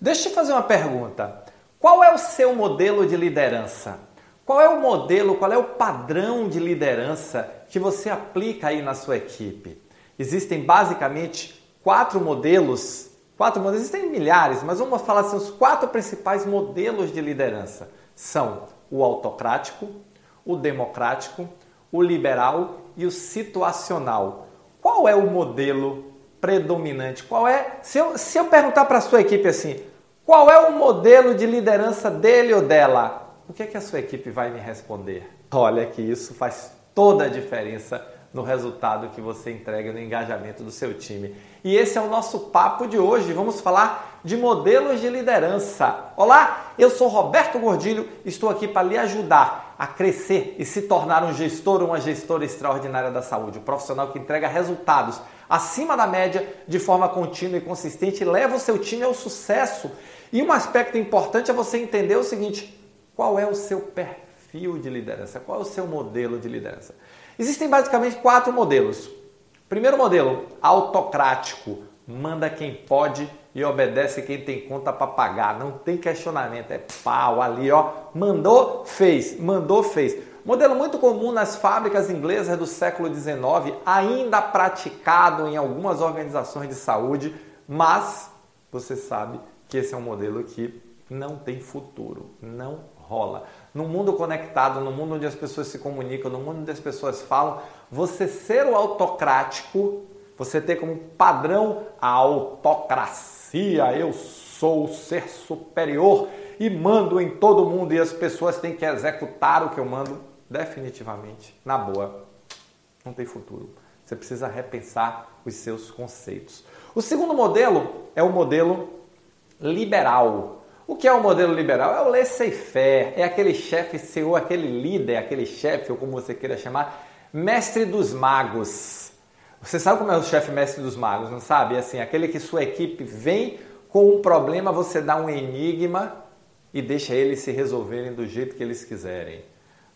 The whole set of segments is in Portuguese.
Deixa eu te fazer uma pergunta. Qual é o seu modelo de liderança? Qual é o modelo, qual é o padrão de liderança que você aplica aí na sua equipe? Existem basicamente quatro modelos, quatro modelos, existem milhares, mas vamos falar assim, os quatro principais modelos de liderança são o autocrático, o democrático, o liberal e o situacional. Qual é o modelo predominante? Qual é? Se eu, se eu perguntar para a sua equipe assim, qual é o modelo de liderança dele ou dela? O que, é que a sua equipe vai me responder? Olha que isso faz toda a diferença no resultado que você entrega no engajamento do seu time. E esse é o nosso papo de hoje. Vamos falar de modelos de liderança. Olá, eu sou Roberto Gordilho, estou aqui para lhe ajudar a crescer e se tornar um gestor ou uma gestora extraordinária da saúde, um profissional que entrega resultados acima da média de forma contínua e consistente leva o seu time ao sucesso. E um aspecto importante é você entender o seguinte: qual é o seu perfil de liderança? Qual é o seu modelo de liderança? Existem basicamente quatro modelos. Primeiro modelo, autocrático, manda quem pode e obedece quem tem conta para pagar, não tem questionamento, é pau ali, ó, mandou, fez, mandou, fez. Modelo muito comum nas fábricas inglesas do século XIX, ainda praticado em algumas organizações de saúde, mas você sabe que esse é um modelo que não tem futuro, não rola. No mundo conectado, no mundo onde as pessoas se comunicam, no mundo onde as pessoas falam, você ser o autocrático, você ter como padrão a autocracia, eu sou o ser superior e mando em todo mundo e as pessoas têm que executar o que eu mando, definitivamente, na boa, não tem futuro. Você precisa repensar os seus conceitos. O segundo modelo é o modelo liberal. O que é o modelo liberal? É o laissez-faire, é aquele chefe seu, aquele líder, aquele chefe, ou como você queira chamar, mestre dos magos. Você sabe como é o chefe mestre dos magos, não sabe? É assim, aquele que sua equipe vem com um problema, você dá um enigma e deixa eles se resolverem do jeito que eles quiserem.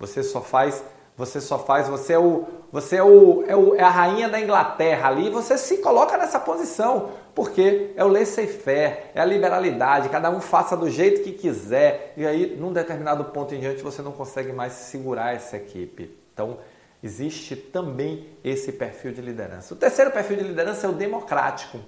Você só faz você só faz, você é o, você é, o, é, o, é a rainha da Inglaterra ali, você se coloca nessa posição, porque é o laissez-faire, é a liberalidade, cada um faça do jeito que quiser, e aí, num determinado ponto em diante, você não consegue mais segurar essa equipe. Então, existe também esse perfil de liderança. O terceiro perfil de liderança é o democrático.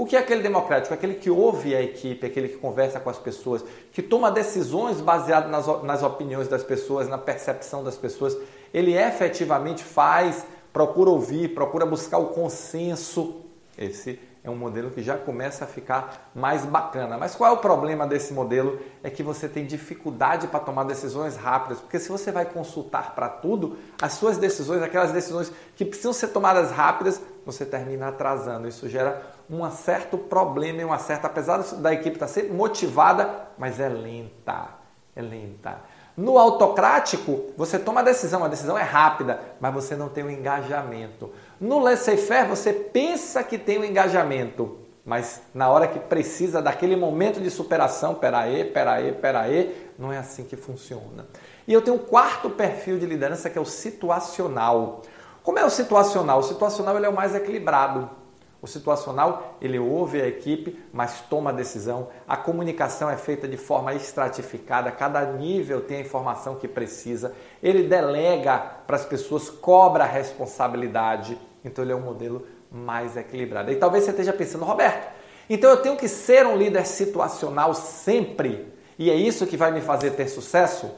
O que é aquele democrático? Aquele que ouve a equipe, aquele que conversa com as pessoas, que toma decisões baseadas nas, nas opiniões das pessoas, na percepção das pessoas. Ele efetivamente faz, procura ouvir, procura buscar o consenso. Esse é um modelo que já começa a ficar mais bacana. Mas qual é o problema desse modelo? É que você tem dificuldade para tomar decisões rápidas, porque se você vai consultar para tudo, as suas decisões, aquelas decisões que precisam ser tomadas rápidas, você termina atrasando. Isso gera um certo problema e uma certa, apesar da equipe estar sempre motivada, mas é lenta, é lenta. No autocrático, você toma a decisão, a decisão é rápida, mas você não tem o engajamento. No laissez-faire, você pensa que tem o engajamento, mas na hora que precisa daquele momento de superação, peraí, peraí, peraí, não é assim que funciona. E eu tenho um quarto perfil de liderança que é o situacional. Como é o situacional? O situacional ele é o mais equilibrado. O situacional, ele ouve a equipe, mas toma a decisão. A comunicação é feita de forma estratificada, cada nível tem a informação que precisa. Ele delega para as pessoas, cobra a responsabilidade. Então ele é um modelo mais equilibrado. E talvez você esteja pensando, Roberto, então eu tenho que ser um líder situacional sempre. E é isso que vai me fazer ter sucesso?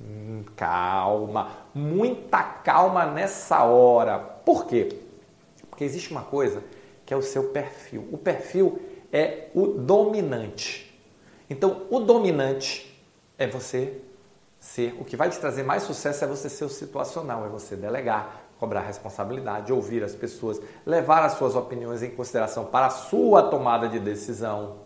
Hum, calma, muita calma nessa hora. Por quê? Porque existe uma coisa que é o seu perfil. O perfil é o dominante. Então, o dominante é você ser. O que vai te trazer mais sucesso é você ser o situacional, é você delegar, cobrar responsabilidade, ouvir as pessoas, levar as suas opiniões em consideração para a sua tomada de decisão.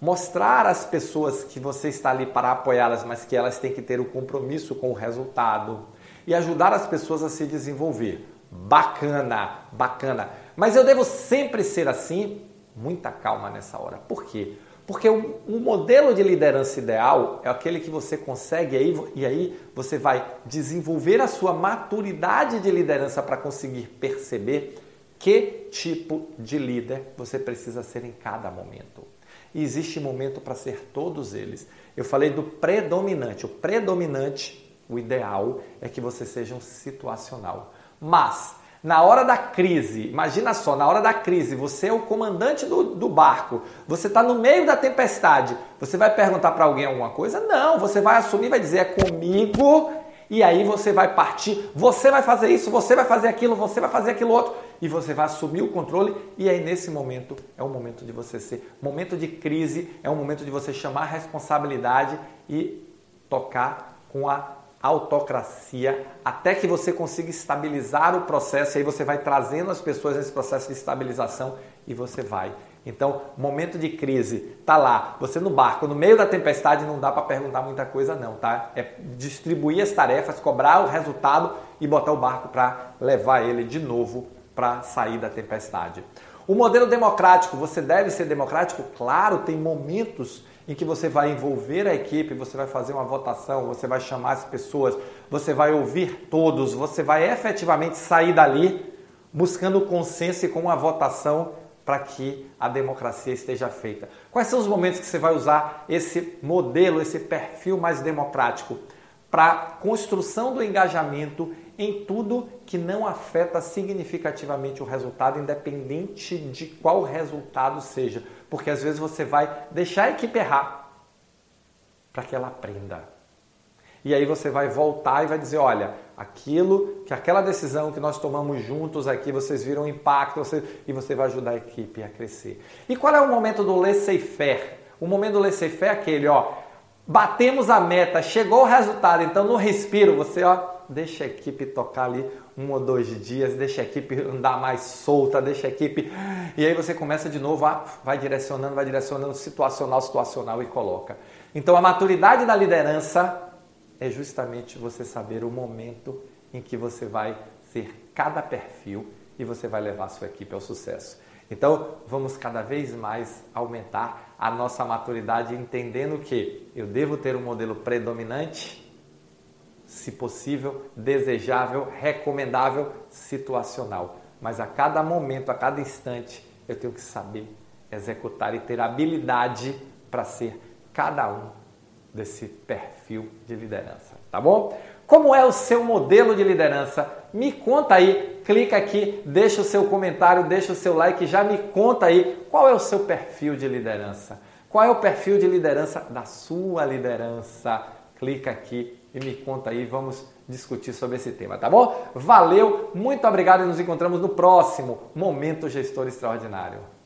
Mostrar às pessoas que você está ali para apoiá-las, mas que elas têm que ter o compromisso com o resultado. E ajudar as pessoas a se desenvolver. Bacana, bacana. Mas eu devo sempre ser assim? Muita calma nessa hora. Por quê? Porque o, um modelo de liderança ideal é aquele que você consegue aí, e aí você vai desenvolver a sua maturidade de liderança para conseguir perceber que tipo de líder você precisa ser em cada momento. e existe momento para ser todos eles. Eu falei do predominante. O predominante, o ideal é que você seja um situacional. Mas na hora da crise, imagina só, na hora da crise, você é o comandante do, do barco, você está no meio da tempestade, você vai perguntar para alguém alguma coisa? Não, você vai assumir, vai dizer é comigo, e aí você vai partir, você vai fazer isso, você vai fazer aquilo, você vai fazer aquilo outro, e você vai assumir o controle, e aí nesse momento é o momento de você ser. Momento de crise é um momento de você chamar a responsabilidade e tocar com a autocracia até que você consiga estabilizar o processo e aí você vai trazendo as pessoas nesse processo de estabilização e você vai. Então, momento de crise, tá lá, você no barco, no meio da tempestade, não dá para perguntar muita coisa não, tá? É distribuir as tarefas, cobrar o resultado e botar o barco para levar ele de novo para sair da tempestade. O modelo democrático, você deve ser democrático? Claro, tem momentos em que você vai envolver a equipe, você vai fazer uma votação, você vai chamar as pessoas, você vai ouvir todos, você vai efetivamente sair dali buscando consenso e com uma votação para que a democracia esteja feita. Quais são os momentos que você vai usar esse modelo, esse perfil mais democrático para construção do engajamento em tudo que não afeta significativamente o resultado, independente de qual resultado seja porque às vezes você vai deixar a equipe errar para que ela aprenda. E aí você vai voltar e vai dizer, olha, aquilo, que aquela decisão que nós tomamos juntos aqui, vocês viram o impacto, você, e você vai ajudar a equipe a crescer. E qual é o momento do laissez-faire? O momento do laissez-faire é aquele, ó, batemos a meta, chegou o resultado, então no respiro, você, ó, deixa a equipe tocar ali um ou dois dias, deixa a equipe andar mais solta, deixa a equipe. E aí você começa de novo, vai direcionando, vai direcionando, situacional, situacional e coloca. Então a maturidade da liderança é justamente você saber o momento em que você vai ser cada perfil e você vai levar a sua equipe ao sucesso. Então, vamos cada vez mais aumentar a nossa maturidade entendendo que eu devo ter um modelo predominante se possível, desejável, recomendável, situacional. Mas a cada momento, a cada instante, eu tenho que saber executar e ter habilidade para ser cada um desse perfil de liderança, tá bom? Como é o seu modelo de liderança? Me conta aí, clica aqui, deixa o seu comentário, deixa o seu like, já me conta aí qual é o seu perfil de liderança. Qual é o perfil de liderança da sua liderança? Clica aqui e me conta aí, vamos discutir sobre esse tema, tá bom? Valeu, muito obrigado e nos encontramos no próximo Momento Gestor Extraordinário.